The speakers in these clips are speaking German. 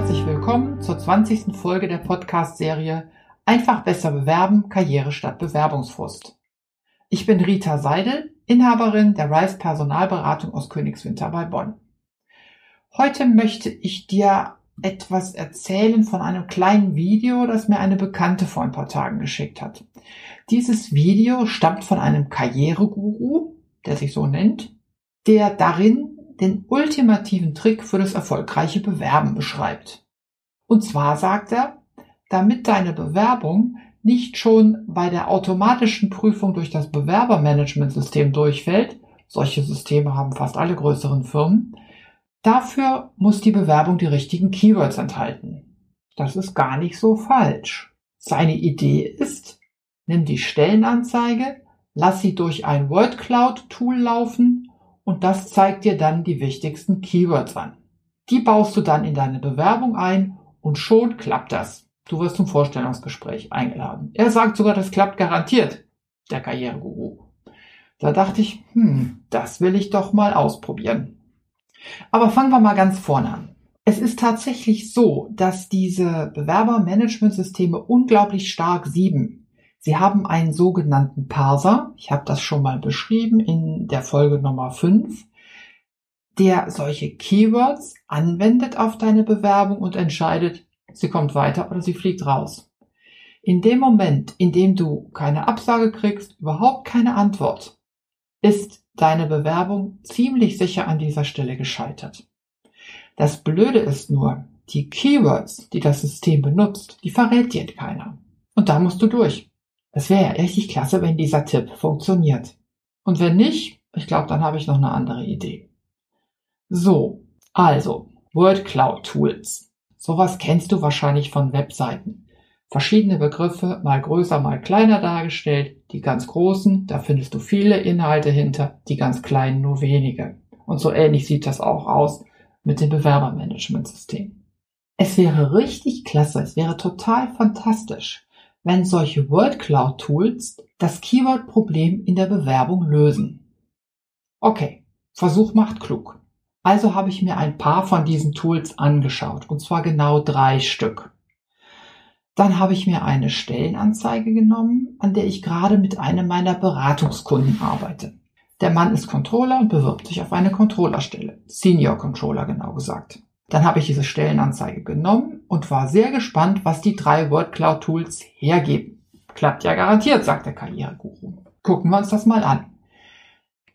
herzlich willkommen zur 20. Folge der Podcast-Serie Einfach besser bewerben, Karriere statt Bewerbungsfrust. Ich bin Rita Seidel, Inhaberin der Rice Personalberatung aus Königswinter bei Bonn. Heute möchte ich dir etwas erzählen von einem kleinen Video, das mir eine Bekannte vor ein paar Tagen geschickt hat. Dieses Video stammt von einem Karriereguru, der sich so nennt, der darin den ultimativen Trick für das erfolgreiche Bewerben beschreibt. Und zwar sagt er, damit deine Bewerbung nicht schon bei der automatischen Prüfung durch das Bewerbermanagementsystem durchfällt, solche Systeme haben fast alle größeren Firmen, dafür muss die Bewerbung die richtigen Keywords enthalten. Das ist gar nicht so falsch. Seine Idee ist, nimm die Stellenanzeige, lass sie durch ein WordCloud-Tool laufen und das zeigt dir dann die wichtigsten Keywords an. Die baust du dann in deine Bewerbung ein und schon klappt das. Du wirst zum Vorstellungsgespräch eingeladen. Er sagt sogar, das klappt garantiert, der Karriereguru. Da dachte ich, hm, das will ich doch mal ausprobieren. Aber fangen wir mal ganz vorne an. Es ist tatsächlich so, dass diese Bewerbermanagementsysteme unglaublich stark sieben. Sie haben einen sogenannten Parser, ich habe das schon mal beschrieben in der Folge Nummer 5, der solche Keywords anwendet auf deine Bewerbung und entscheidet, sie kommt weiter oder sie fliegt raus. In dem Moment, in dem du keine Absage kriegst, überhaupt keine Antwort, ist deine Bewerbung ziemlich sicher an dieser Stelle gescheitert. Das Blöde ist nur, die Keywords, die das System benutzt, die verrät dir keiner. Und da musst du durch. Es wäre ja richtig klasse, wenn dieser Tipp funktioniert. Und wenn nicht, ich glaube, dann habe ich noch eine andere Idee. So, also, Word Cloud Tools. Sowas kennst du wahrscheinlich von Webseiten. Verschiedene Begriffe, mal größer, mal kleiner dargestellt. Die ganz großen, da findest du viele Inhalte hinter, die ganz kleinen nur wenige. Und so ähnlich sieht das auch aus mit dem Bewerbermanagementsystem. Es wäre richtig klasse, es wäre total fantastisch, wenn solche Word-Cloud-Tools das Keyword-Problem in der Bewerbung lösen. Okay, Versuch macht klug. Also habe ich mir ein paar von diesen Tools angeschaut, und zwar genau drei Stück. Dann habe ich mir eine Stellenanzeige genommen, an der ich gerade mit einem meiner Beratungskunden arbeite. Der Mann ist Controller und bewirbt sich auf eine Controllerstelle. Senior Controller genau gesagt. Dann habe ich diese Stellenanzeige genommen und war sehr gespannt, was die drei WordCloud Tools hergeben. Klappt ja garantiert, sagt der Karriereguru. Gucken wir uns das mal an.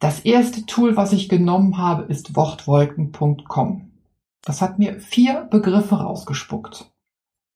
Das erste Tool, was ich genommen habe, ist wortwolken.com. Das hat mir vier Begriffe rausgespuckt.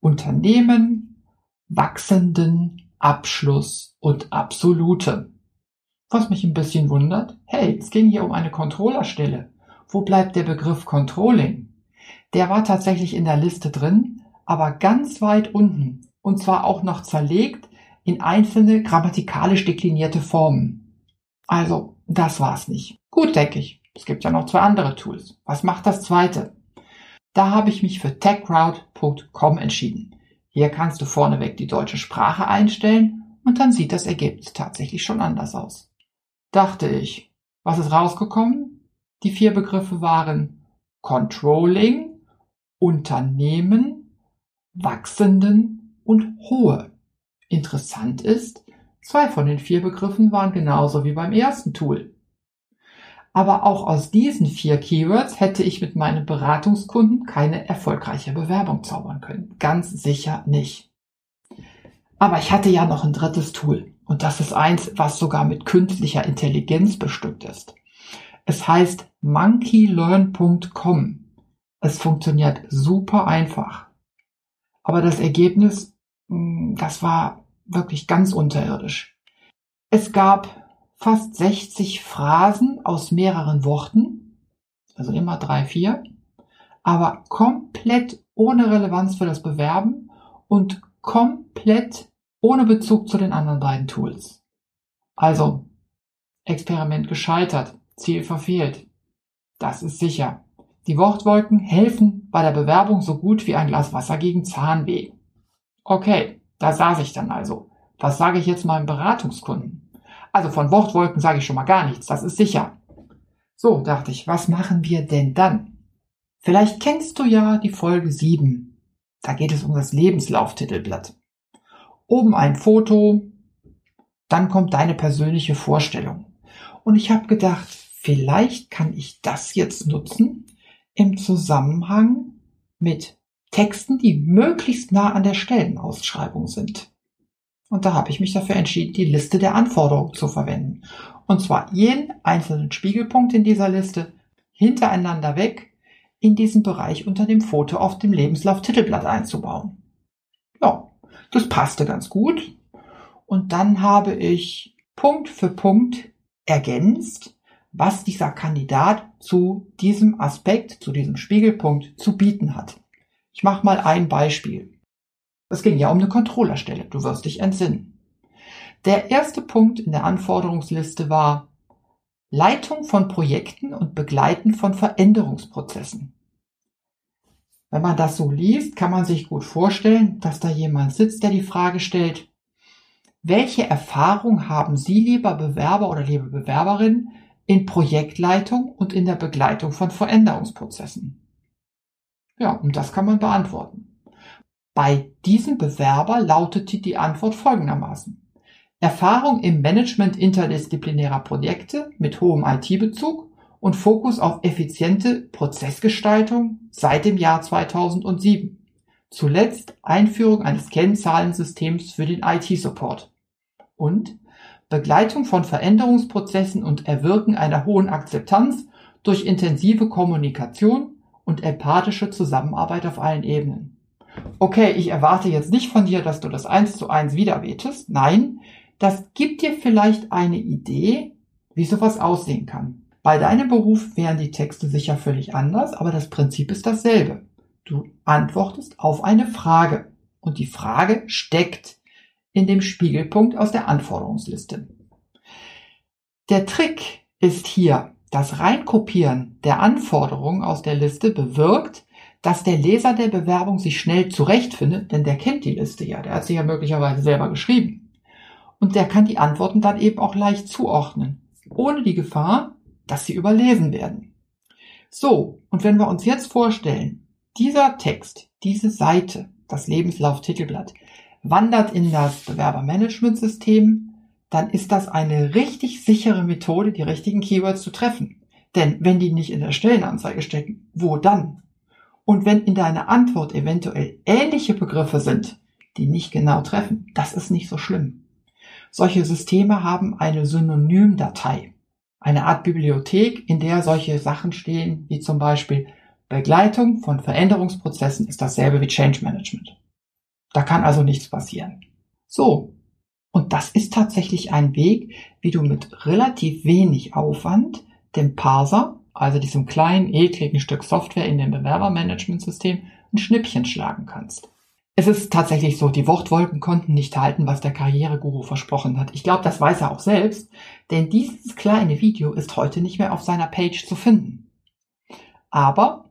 Unternehmen, wachsenden, Abschluss und absolute. Was mich ein bisschen wundert, hey, es ging hier um eine Controllerstelle. Wo bleibt der Begriff Controlling? Der war tatsächlich in der Liste drin, aber ganz weit unten. Und zwar auch noch zerlegt in einzelne grammatikalisch deklinierte Formen. Also, das war's nicht. Gut, denke ich. Es gibt ja noch zwei andere Tools. Was macht das zweite? Da habe ich mich für techroute.com entschieden. Hier kannst du vorneweg die deutsche Sprache einstellen und dann sieht das Ergebnis tatsächlich schon anders aus. Dachte ich. Was ist rausgekommen? Die vier Begriffe waren Controlling, Unternehmen, wachsenden und hohe. Interessant ist, zwei von den vier Begriffen waren genauso wie beim ersten Tool. Aber auch aus diesen vier Keywords hätte ich mit meinem Beratungskunden keine erfolgreiche Bewerbung zaubern können. Ganz sicher nicht. Aber ich hatte ja noch ein drittes Tool. Und das ist eins, was sogar mit künstlicher Intelligenz bestückt ist. Es heißt monkeylearn.com. Es funktioniert super einfach. Aber das Ergebnis, hm, das war wirklich ganz unterirdisch. Es gab fast 60 Phrasen aus mehreren Worten, also immer drei, vier, aber komplett ohne Relevanz für das Bewerben und komplett ohne Bezug zu den anderen beiden Tools. Also, Experiment gescheitert, Ziel verfehlt. Das ist sicher. Die Wortwolken helfen bei der Bewerbung so gut wie ein Glas Wasser gegen Zahnweh. Okay, da saß ich dann also. Was sage ich jetzt meinem Beratungskunden? Also von Wortwolken sage ich schon mal gar nichts, das ist sicher. So, dachte ich, was machen wir denn dann? Vielleicht kennst du ja die Folge 7. Da geht es um das Lebenslauftitelblatt. Oben ein Foto, dann kommt deine persönliche Vorstellung. Und ich habe gedacht, vielleicht kann ich das jetzt nutzen im Zusammenhang mit Texten, die möglichst nah an der Stellenausschreibung sind. Und da habe ich mich dafür entschieden, die Liste der Anforderungen zu verwenden. Und zwar jeden einzelnen Spiegelpunkt in dieser Liste hintereinander weg in diesen Bereich unter dem Foto auf dem Lebenslauf-Titelblatt einzubauen. Ja, das passte ganz gut. Und dann habe ich Punkt für Punkt ergänzt, was dieser Kandidat zu diesem Aspekt, zu diesem Spiegelpunkt zu bieten hat. Ich mache mal ein Beispiel. Es ging ja um eine Controllerstelle, du wirst dich entsinnen. Der erste Punkt in der Anforderungsliste war Leitung von Projekten und Begleiten von Veränderungsprozessen. Wenn man das so liest, kann man sich gut vorstellen, dass da jemand sitzt, der die Frage stellt, welche Erfahrung haben Sie, lieber Bewerber oder liebe Bewerberin, in Projektleitung und in der Begleitung von Veränderungsprozessen? Ja, und das kann man beantworten. Bei diesem Bewerber lautete die Antwort folgendermaßen. Erfahrung im Management interdisziplinärer Projekte mit hohem IT-Bezug und Fokus auf effiziente Prozessgestaltung seit dem Jahr 2007. Zuletzt Einführung eines Kennzahlensystems für den IT-Support. Und Begleitung von Veränderungsprozessen und Erwirken einer hohen Akzeptanz durch intensive Kommunikation und empathische Zusammenarbeit auf allen Ebenen. Okay, ich erwarte jetzt nicht von dir, dass du das eins zu eins wiederbetest. Nein, das gibt dir vielleicht eine Idee, wie sowas aussehen kann. Bei deinem Beruf wären die Texte sicher völlig anders, aber das Prinzip ist dasselbe. Du antwortest auf eine Frage und die Frage steckt in dem Spiegelpunkt aus der Anforderungsliste. Der Trick ist hier, das Reinkopieren der Anforderungen aus der Liste bewirkt, dass der Leser der Bewerbung sich schnell zurechtfindet, denn der kennt die Liste ja, der hat sie ja möglicherweise selber geschrieben. Und der kann die Antworten dann eben auch leicht zuordnen, ohne die Gefahr, dass sie überlesen werden. So, und wenn wir uns jetzt vorstellen, dieser Text, diese Seite, das Lebenslauf-Titelblatt, wandert in das Bewerbermanagementsystem, dann ist das eine richtig sichere Methode, die richtigen Keywords zu treffen. Denn wenn die nicht in der Stellenanzeige stecken, wo dann? Und wenn in deiner Antwort eventuell ähnliche Begriffe sind, die nicht genau treffen, das ist nicht so schlimm. Solche Systeme haben eine Synonymdatei, eine Art Bibliothek, in der solche Sachen stehen, wie zum Beispiel Begleitung von Veränderungsprozessen ist dasselbe wie Change Management. Da kann also nichts passieren. So, und das ist tatsächlich ein Weg, wie du mit relativ wenig Aufwand dem Parser, also diesem kleinen, ekligen Stück Software in dem Bewerbermanagementsystem, ein Schnippchen schlagen kannst. Es ist tatsächlich so, die Wortwolken konnten nicht halten, was der Karriereguru versprochen hat. Ich glaube, das weiß er auch selbst, denn dieses kleine Video ist heute nicht mehr auf seiner Page zu finden. Aber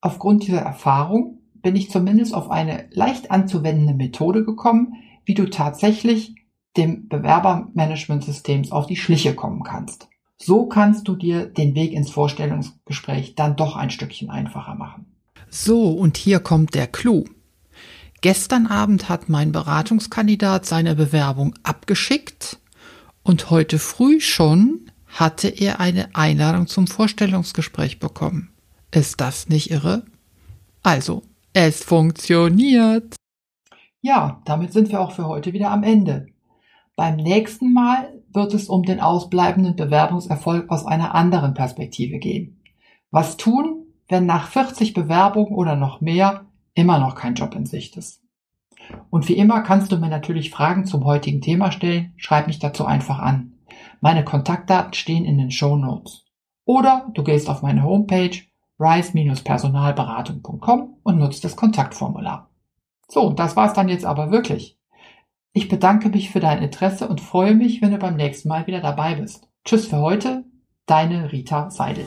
aufgrund dieser Erfahrung bin ich zumindest auf eine leicht anzuwendende Methode gekommen, wie du tatsächlich dem Bewerbermanagementsystems auf die Schliche kommen kannst. So kannst du dir den Weg ins Vorstellungsgespräch dann doch ein Stückchen einfacher machen. So, und hier kommt der Clou. Gestern Abend hat mein Beratungskandidat seine Bewerbung abgeschickt und heute früh schon hatte er eine Einladung zum Vorstellungsgespräch bekommen. Ist das nicht irre? Also, es funktioniert. Ja, damit sind wir auch für heute wieder am Ende. Beim nächsten Mal wird es um den ausbleibenden Bewerbungserfolg aus einer anderen Perspektive gehen. Was tun, wenn nach 40 Bewerbungen oder noch mehr immer noch kein Job in Sicht ist? Und wie immer kannst du mir natürlich Fragen zum heutigen Thema stellen. Schreib mich dazu einfach an. Meine Kontaktdaten stehen in den Show Notes. Oder du gehst auf meine Homepage rise-personalberatung.com und nutzt das Kontaktformular. So, das war's dann jetzt aber wirklich. Ich bedanke mich für dein Interesse und freue mich, wenn du beim nächsten Mal wieder dabei bist. Tschüss für heute, deine Rita Seidel.